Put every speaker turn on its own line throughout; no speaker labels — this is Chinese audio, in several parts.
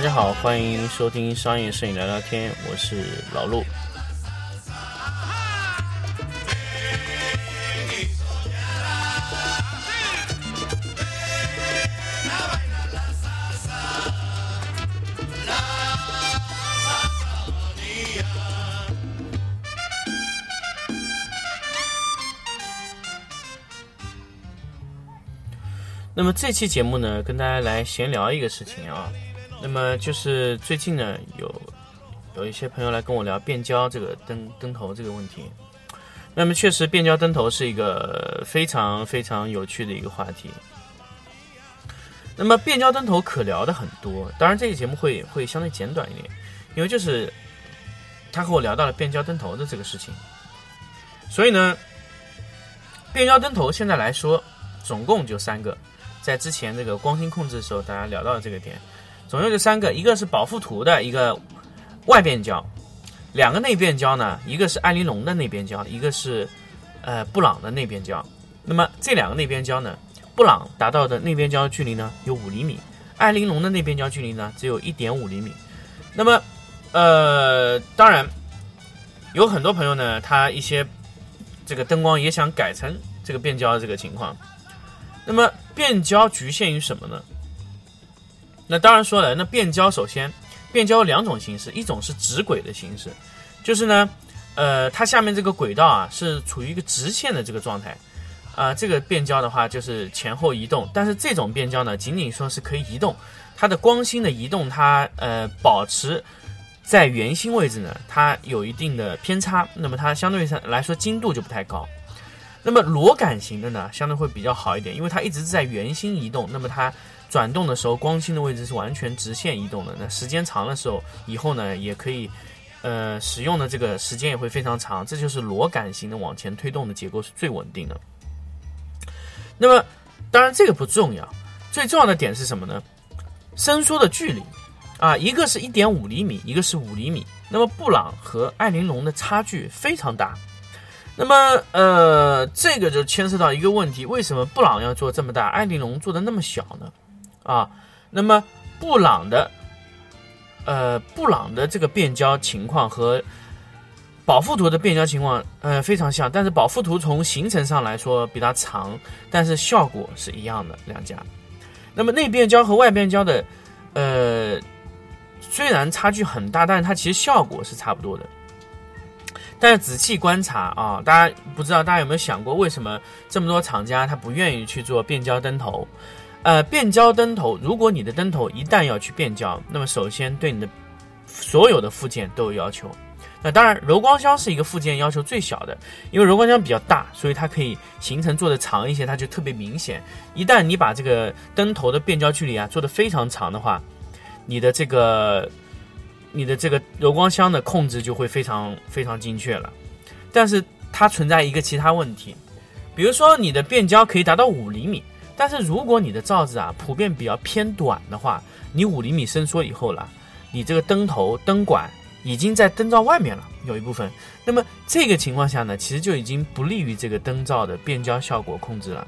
大家好，欢迎收听商业摄影聊聊天，我是老陆。那么这期节目呢，跟大家来闲聊一个事情啊。那么就是最近呢，有有一些朋友来跟我聊变焦这个灯灯头这个问题。那么确实，变焦灯头是一个非常非常有趣的一个话题。那么变焦灯头可聊的很多，当然这个节目会会相对简短一点，因为就是他和我聊到了变焦灯头的这个事情。所以呢，变焦灯头现在来说，总共就三个。在之前这个光心控制的时候，大家聊到了这个点，总共就三个，一个是保护图的一个外变焦，两个内变焦呢，一个是艾玲珑的内变焦，一个是呃布朗的内变焦。那么这两个内变焦呢，布朗达到的内变焦距离呢有五厘米，艾玲珑的内变焦距离呢只有一点五厘米。那么呃，当然有很多朋友呢，他一些这个灯光也想改成这个变焦的这个情况。那么变焦局限于什么呢？那当然说了，那变焦首先变焦有两种形式，一种是直轨的形式，就是呢，呃，它下面这个轨道啊是处于一个直线的这个状态，啊、这个变焦的话就是前后移动，但是这种变焦呢，仅仅说是可以移动，它的光心的移动它呃保持在圆心位置呢，它有一定的偏差，那么它相对上来说精度就不太高。那么螺杆型的呢，相对会比较好一点，因为它一直是在圆心移动，那么它转动的时候，光心的位置是完全直线移动的。那时间长的时候，以后呢也可以，呃，使用的这个时间也会非常长。这就是螺杆型的往前推动的结构是最稳定的。那么，当然这个不重要，最重要的点是什么呢？伸缩的距离啊，一个是一点五厘米，一个是五厘米。那么布朗和艾玲珑的差距非常大。那么，呃，这个就牵涉到一个问题：为什么布朗要做这么大，艾玲珑做的那么小呢？啊，那么布朗的，呃，布朗的这个变焦情况和保富图的变焦情况，呃，非常像，但是保富图从行程上来说比它长，但是效果是一样的，两家。那么内变焦和外变焦的，呃，虽然差距很大，但是它其实效果是差不多的。但是仔细观察啊，大家不知道大家有没有想过，为什么这么多厂家他不愿意去做变焦灯头？呃，变焦灯头，如果你的灯头一旦要去变焦，那么首先对你的所有的附件都有要求。那当然，柔光箱是一个附件要求最小的，因为柔光箱比较大，所以它可以行程做的长一些，它就特别明显。一旦你把这个灯头的变焦距离啊做得非常长的话，你的这个。你的这个柔光箱的控制就会非常非常精确了，但是它存在一个其他问题，比如说你的变焦可以达到五厘米，但是如果你的罩子啊普遍比较偏短的话，你五厘米伸缩以后了，你这个灯头灯管已经在灯罩外面了有一部分，那么这个情况下呢，其实就已经不利于这个灯罩的变焦效果控制了。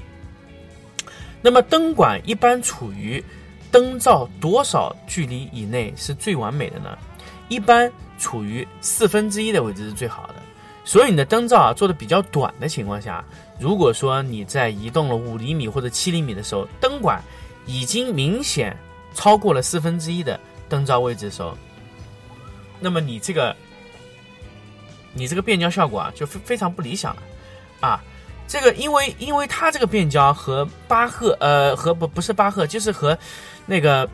那么灯管一般处于灯罩多少距离以内是最完美的呢？一般处于四分之一的位置是最好的，所以你的灯罩啊做的比较短的情况下，如果说你在移动了五厘米或者七厘米的时候，灯管已经明显超过了四分之一的灯罩位置的时候，那么你这个你这个变焦效果啊就非非常不理想了啊。这个因为因为它这个变焦和巴赫呃和不不是巴赫就是和那个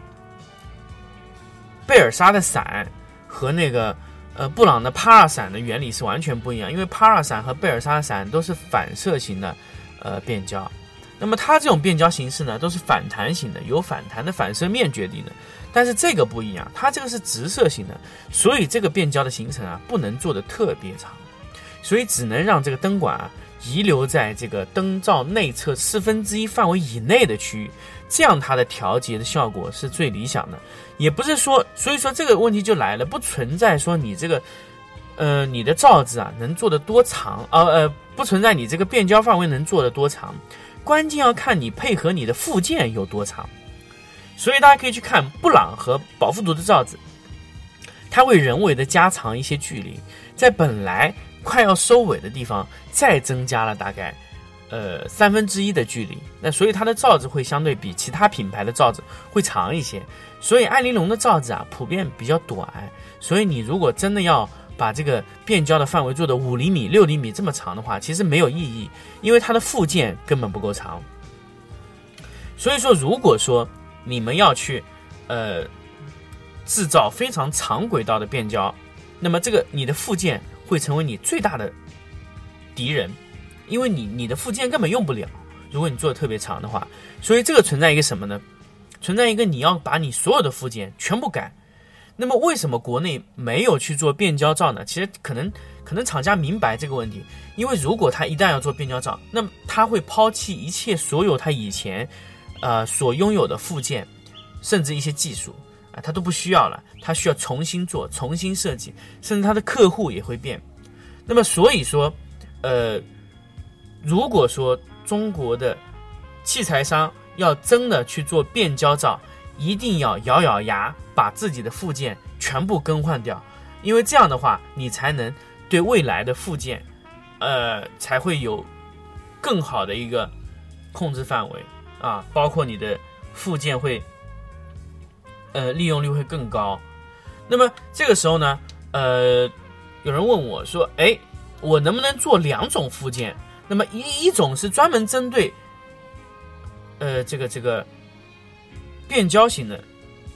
贝尔莎的伞。和那个呃布朗的帕尔伞的原理是完全不一样，因为帕尔伞和贝尔莎伞都是反射型的呃变焦，那么它这种变焦形式呢都是反弹型的，由反弹的反射面决定的，但是这个不一样，它这个是直射型的，所以这个变焦的形成啊不能做的特别长，所以只能让这个灯管啊遗留在这个灯罩内侧四分之一范围以内的区域，这样它的调节的效果是最理想的。也不是说，所以说这个问题就来了，不存在说你这个呃，你的罩子啊能做得多长？呃呃，不存在你这个变焦范围能做得多长，关键要看你配合你的附件有多长。所以大家可以去看布朗和保富图的罩子，它会人为的加长一些距离，在本来快要收尾的地方再增加了大概呃三分之一的距离。那所以它的罩子会相对比其他品牌的罩子会长一些。所以艾玲珑的罩子啊普遍比较短，所以你如果真的要把这个变焦的范围做的五厘米、六厘米这么长的话，其实没有意义，因为它的附件根本不够长。所以说，如果说你们要去，呃，制造非常长轨道的变焦，那么这个你的附件会成为你最大的敌人，因为你你的附件根本用不了。如果你做的特别长的话，所以这个存在一个什么呢？存在一个你要把你所有的附件全部改。那么为什么国内没有去做变焦罩呢？其实可能可能厂家明白这个问题，因为如果他一旦要做变焦罩，那么他会抛弃一切所有他以前，呃所拥有的附件，甚至一些技术啊，他都不需要了，他需要重新做、重新设计，甚至他的客户也会变。那么所以说，呃，如果说中国的器材商要真的去做变焦照，一定要咬咬牙把自己的附件全部更换掉，因为这样的话，你才能对未来的附件，呃，才会有更好的一个控制范围啊，包括你的附件会，呃，利用率会更高。那么这个时候呢，呃，有人问我说：“哎，我能不能做两种附件？那么一一种是专门针对，呃，这个这个。”变焦型的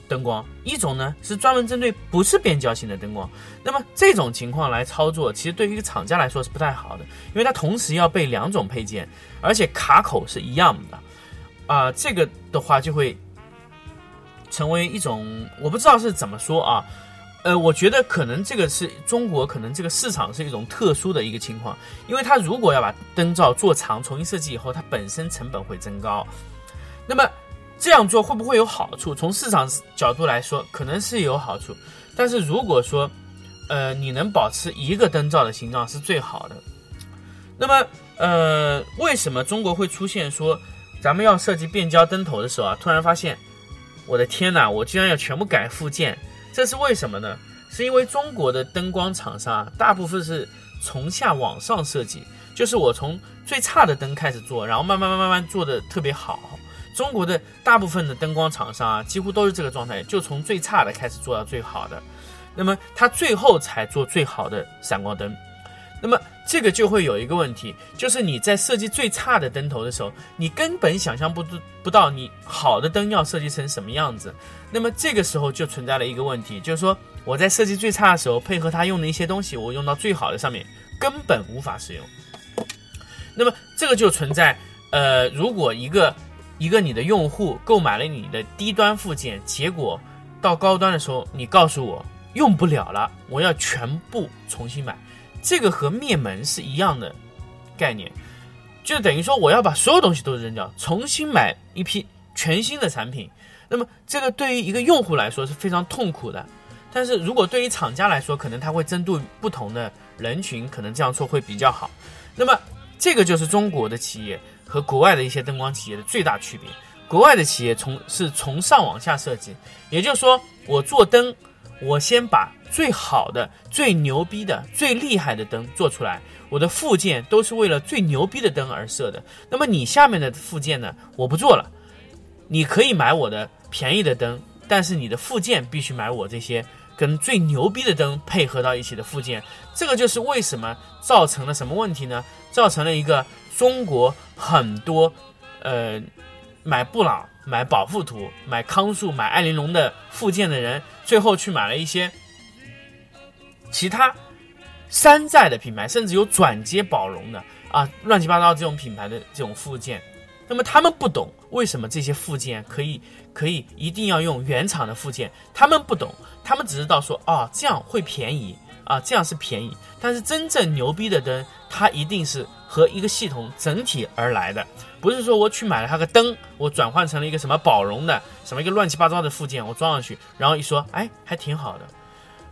灯光，一种呢是专门针对不是变焦型的灯光。那么这种情况来操作，其实对于一个厂家来说是不太好的，因为它同时要备两种配件，而且卡口是一样的，啊，这个的话就会成为一种我不知道是怎么说啊，呃，我觉得可能这个是中国可能这个市场是一种特殊的一个情况，因为它如果要把灯罩做长重新设计以后，它本身成本会增高，那么。这样做会不会有好处？从市场角度来说，可能是有好处。但是如果说，呃，你能保持一个灯罩的形状是最好的。那么，呃，为什么中国会出现说，咱们要设计变焦灯头的时候啊，突然发现，我的天哪，我居然要全部改附件？这是为什么呢？是因为中国的灯光厂商啊大部分是从下往上设计，就是我从最差的灯开始做，然后慢慢慢慢慢做的特别好。中国的大部分的灯光厂商啊，几乎都是这个状态，就从最差的开始做到最好的，那么他最后才做最好的闪光灯。那么这个就会有一个问题，就是你在设计最差的灯头的时候，你根本想象不不到你好的灯要设计成什么样子。那么这个时候就存在了一个问题，就是说我在设计最差的时候，配合他用的一些东西，我用到最好的上面，根本无法使用。那么这个就存在，呃，如果一个。一个你的用户购买了你的低端附件，结果到高端的时候，你告诉我用不了了，我要全部重新买，这个和灭门是一样的概念，就等于说我要把所有东西都扔掉，重新买一批全新的产品。那么这个对于一个用户来说是非常痛苦的，但是如果对于厂家来说，可能他会针对不同的人群，可能这样做会比较好。那么这个就是中国的企业。和国外的一些灯光企业的最大区别，国外的企业从是从上往下设计，也就是说，我做灯，我先把最好的、最牛逼的、最厉害的灯做出来，我的附件都是为了最牛逼的灯而设的。那么你下面的附件呢，我不做了，你可以买我的便宜的灯，但是你的附件必须买我这些跟最牛逼的灯配合到一起的附件。这个就是为什么造成了什么问题呢？造成了一个。中国很多，呃，买布朗、买宝富图、买康素、买艾玲珑的附件的人，最后去买了一些其他山寨的品牌，甚至有转接宝龙的啊，乱七八糟这种品牌的这种附件。那么他们不懂为什么这些附件可以可以一定要用原厂的附件，他们不懂，他们只知道说哦这样会便宜啊，这样是便宜。但是真正牛逼的灯，它一定是。和一个系统整体而来的，不是说我去买了它个灯，我转换成了一个什么宝龙的什么一个乱七八糟的附件，我装上去，然后一说，哎，还挺好的。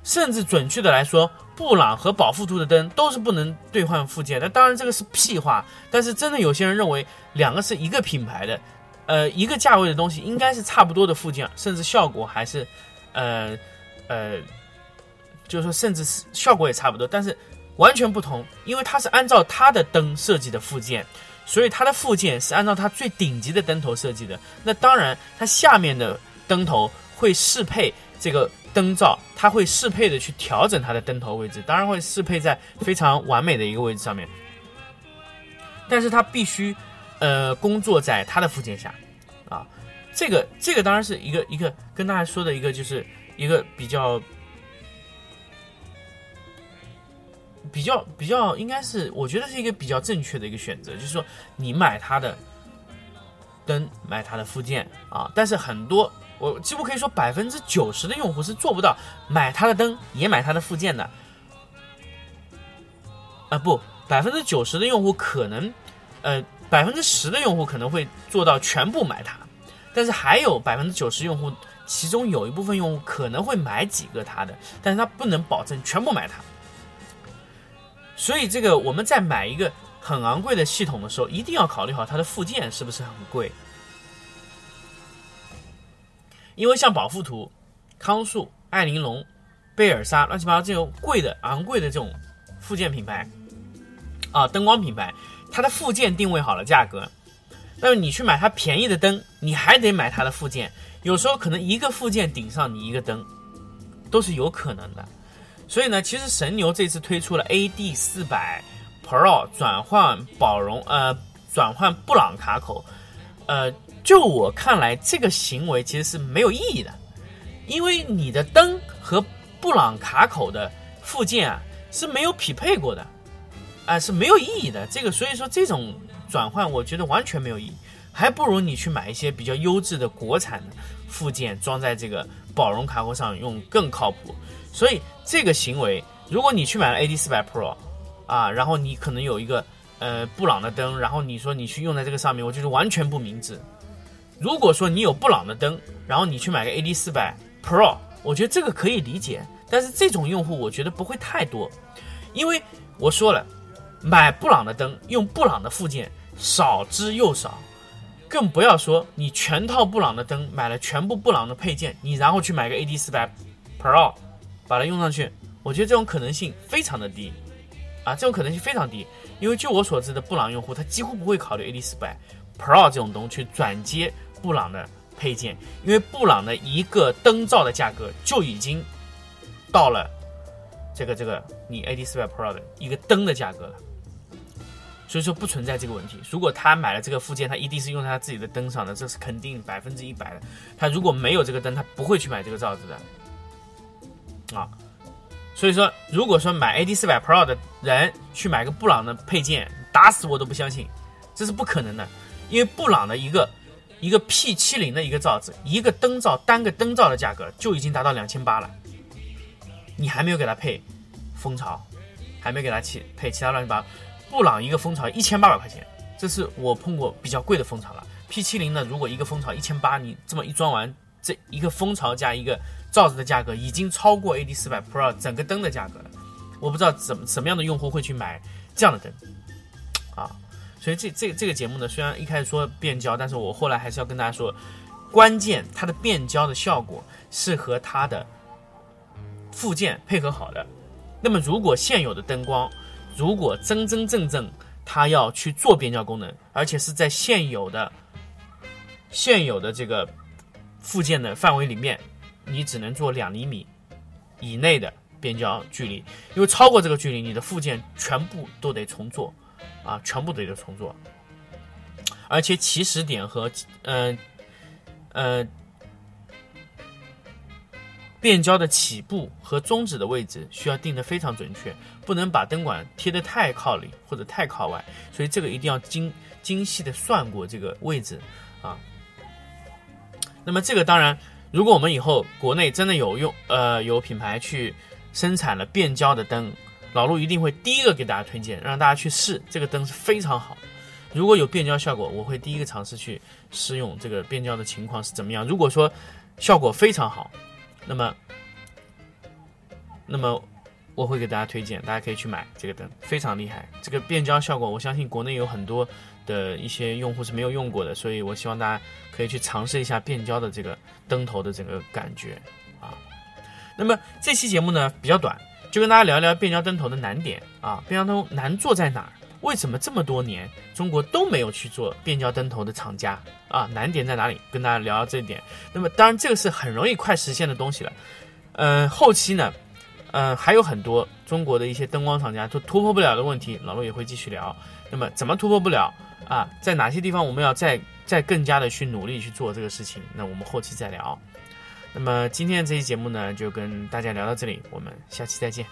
甚至准确的来说，布朗和宝富图的灯都是不能兑换附件。那当然这个是屁话，但是真的有些人认为两个是一个品牌的，呃，一个价位的东西应该是差不多的附件，甚至效果还是，呃，呃，就是说甚至是效果也差不多，但是完全不同，因为它是按照它的灯设计的附件，所以它的附件是按照它最顶级的灯头设计的。那当然，它下面的灯头会适配这个。灯罩，它会适配的去调整它的灯头位置，当然会适配在非常完美的一个位置上面。但是它必须，呃，工作在它的附件下，啊，这个这个当然是一个一个跟大家说的一个就是一个比较比较比较应该是我觉得是一个比较正确的一个选择，就是说你买它的灯，买它的附件啊，但是很多。我几乎可以说百分之九十的用户是做不到买它的灯也买它的附件的，啊不，百分之九十的用户可能，呃百分之十的用户可能会做到全部买它，但是还有百分之九十用户，其中有一部分用户可能会买几个它的，但是他不能保证全部买它，所以这个我们在买一个很昂贵的系统的时候，一定要考虑好它的附件是不是很贵。因为像宝富图、康素、艾玲珑、贝尔莎，乱七八糟这种贵的、昂贵的这种附件品牌，啊，灯光品牌，它的附件定位好了价格，那么你去买它便宜的灯，你还得买它的附件，有时候可能一个附件顶上你一个灯，都是有可能的。所以呢，其实神牛这次推出了 AD 四百 Pro 转换宝荣，呃，转换布朗卡口，呃。就我看来，这个行为其实是没有意义的，因为你的灯和布朗卡口的附件啊是没有匹配过的，啊是没有意义的。这个所以说这种转换，我觉得完全没有意义，还不如你去买一些比较优质的国产的附件装在这个宝荣卡口上用更靠谱。所以这个行为，如果你去买了 AD 四百 Pro，啊，然后你可能有一个呃布朗的灯，然后你说你去用在这个上面，我觉得完全不明智。如果说你有布朗的灯，然后你去买个 AD 四百 Pro，我觉得这个可以理解。但是这种用户我觉得不会太多，因为我说了，买布朗的灯用布朗的附件少之又少，更不要说你全套布朗的灯买了全部布朗的配件，你然后去买个 AD 四百 Pro，把它用上去，我觉得这种可能性非常的低，啊，这种可能性非常低，因为就我所知的布朗用户，他几乎不会考虑 AD 四百 Pro 这种东西去转接。布朗的配件，因为布朗的一个灯罩的价格就已经到了这个这个你 AD 四百 Pro 的一个灯的价格了，所以说不存在这个问题。如果他买了这个附件，他一定是用在他自己的灯上的，这是肯定百分之一百的。他如果没有这个灯，他不会去买这个罩子的啊。所以说，如果说买 AD 四百 Pro 的人去买个布朗的配件，打死我都不相信，这是不可能的，因为布朗的一个。一个 P 七零的一个罩子，一个灯罩单个灯罩的价格就已经达到两千八了，你还没有给它配蜂巢，还没给它其配其他乱七八。布朗一个蜂巢一千八百块钱，这是我碰过比较贵的蜂巢了。P 七零呢，如果一个蜂巢一千八，你这么一装完，这一个蜂巢加一个罩子的价格已经超过 AD 四百 Pro 整个灯的价格了。我不知道怎么什么样的用户会去买这样的灯。所以这这这个节目呢，虽然一开始说变焦，但是我后来还是要跟大家说，关键它的变焦的效果是和它的附件配合好的。那么如果现有的灯光，如果真真正正它要去做变焦功能，而且是在现有的现有的这个附件的范围里面，你只能做两厘米以内的变焦距离，因为超过这个距离，你的附件全部都得重做。啊，全部得个重做，而且起始点和呃呃变焦的起步和终止的位置需要定的非常准确，不能把灯管贴得太靠里或者太靠外，所以这个一定要精精细的算过这个位置啊。那么这个当然，如果我们以后国内真的有用呃有品牌去生产了变焦的灯。老陆一定会第一个给大家推荐，让大家去试这个灯是非常好。如果有变焦效果，我会第一个尝试去试用这个变焦的情况是怎么样。如果说效果非常好，那么那么我会给大家推荐，大家可以去买这个灯，非常厉害。这个变焦效果，我相信国内有很多的一些用户是没有用过的，所以我希望大家可以去尝试一下变焦的这个灯头的整个感觉啊。那么这期节目呢比较短，就跟大家聊一聊变焦灯头的难点啊，变焦灯难做在哪儿？为什么这么多年中国都没有去做变焦灯头的厂家啊？难点在哪里？跟大家聊聊这一点。那么当然这个是很容易快实现的东西了。嗯，后期呢，嗯还有很多中国的一些灯光厂家都突破不了的问题，老陆也会继续聊。那么怎么突破不了啊？在哪些地方我们要再再更加的去努力去做这个事情？那我们后期再聊。那么今天这期节目呢，就跟大家聊到这里，我们下期再见。